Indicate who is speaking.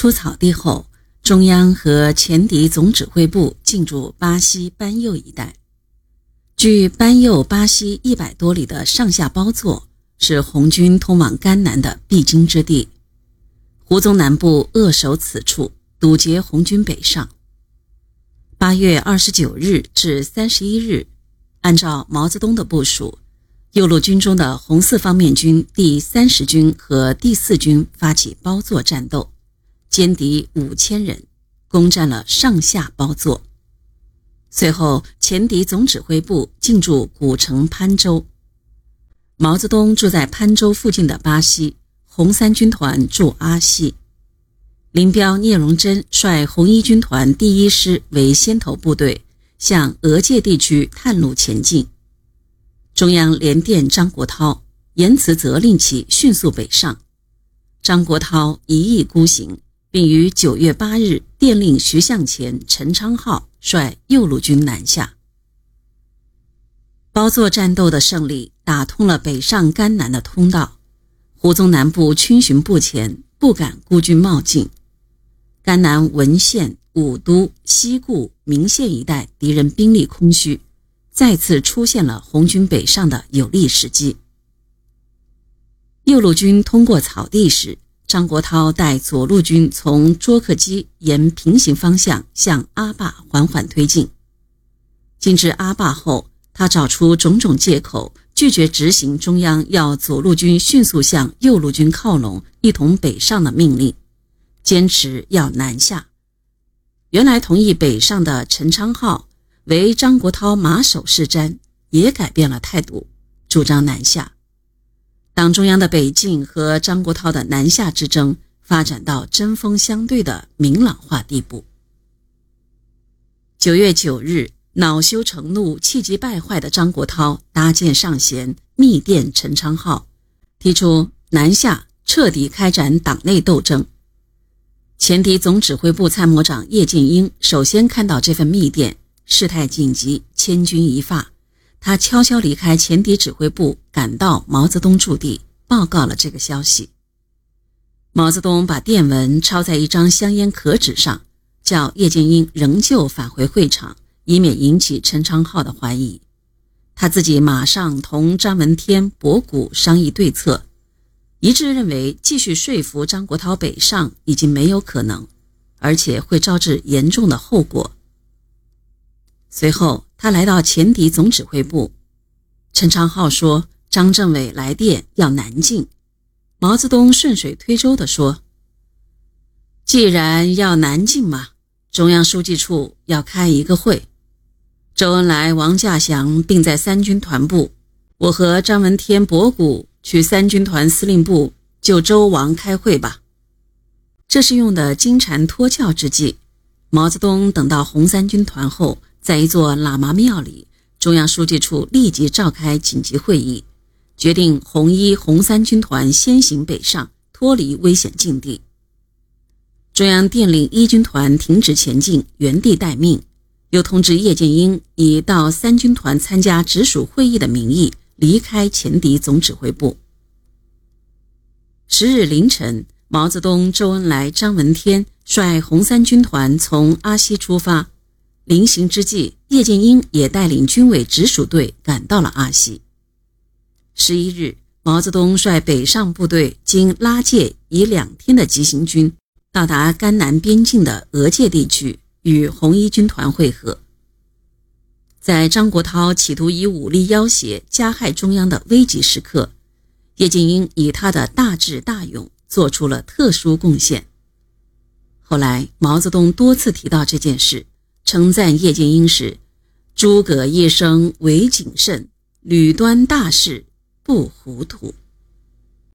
Speaker 1: 出草地后，中央和前敌总指挥部进驻巴西班右一带。距班右巴西一百多里的上下包座，是红军通往甘南的必经之地。胡宗南部扼守此处，堵截红军北上。八月二十九日至三十一日，按照毛泽东的部署。右路军中的红四方面军第三十军和第四军发起包座战斗，歼敌五千人，攻占了上下包座。随后，前敌总指挥部进驻古城潘州。毛泽东住在潘州附近的巴西，红三军团驻阿西。林彪、聂荣臻率红一军团第一师为先头部队，向俄界地区探路前进。中央连电张国焘，言辞责令其迅速北上。张国焘一意孤行，并于九月八日电令徐向前、陈昌浩率右路军南下。包座战斗的胜利打通了北上甘南的通道，胡宗南部逡巡不前，不敢孤军冒进。甘南文县、武都、西固、明县一带敌人兵力空虚。再次出现了红军北上的有利时机。右路军通过草地时，张国焘带左路军从卓克基沿平行方向向阿坝缓缓推进。进至阿坝后，他找出种种借口，拒绝执行中央要左路军迅速向右路军靠拢，一同北上的命令，坚持要南下。原来同意北上的陈昌浩。为张国焘马首是瞻，也改变了态度，主张南下。党中央的北进和张国焘的南下之争发展到针锋相对的明朗化地步。九月九日，恼羞成怒、气急败坏的张国焘搭建上弦，密电陈昌浩，提出南下彻底开展党内斗争。前敌总指挥部参谋长叶剑英首先看到这份密电。事态紧急，千钧一发，他悄悄离开前敌指挥部，赶到毛泽东驻地，报告了这个消息。毛泽东把电文抄在一张香烟壳纸上，叫叶剑英仍旧返回会场，以免引起陈昌浩的怀疑。他自己马上同张闻天、博古商议对策，一致认为继续说服张国焘北上已经没有可能，而且会招致严重的后果。随后，他来到前敌总指挥部。陈昌浩说：“张政委来电要南进。”毛泽东顺水推舟地说：“既然要南进嘛，中央书记处要开一个会。周恩来、王稼祥并在三军团部，我和张闻天、博古去三军团司令部就周王开会吧。”这是用的金蝉脱壳之计。毛泽东等到红三军团后。在一座喇嘛庙里，中央书记处立即召开紧急会议，决定红一、红三军团先行北上，脱离危险境地。中央电令一军团停止前进，原地待命，又通知叶剑英以到三军团参加直属会议的名义离开前敌总指挥部。十日凌晨，毛泽东、周恩来、张闻天率红三军团从阿西出发。临行之际，叶剑英也带领军委直属队赶到了阿西。十一日，毛泽东率北上部队经拉界，以两天的急行军到达甘南边境的俄界地区，与红一军团会合。在张国焘企图以武力要挟、加害中央的危急时刻，叶剑英以他的大智大勇做出了特殊贡献。后来，毛泽东多次提到这件事。称赞叶剑英时，诸葛一生唯谨慎，屡端大事不糊涂。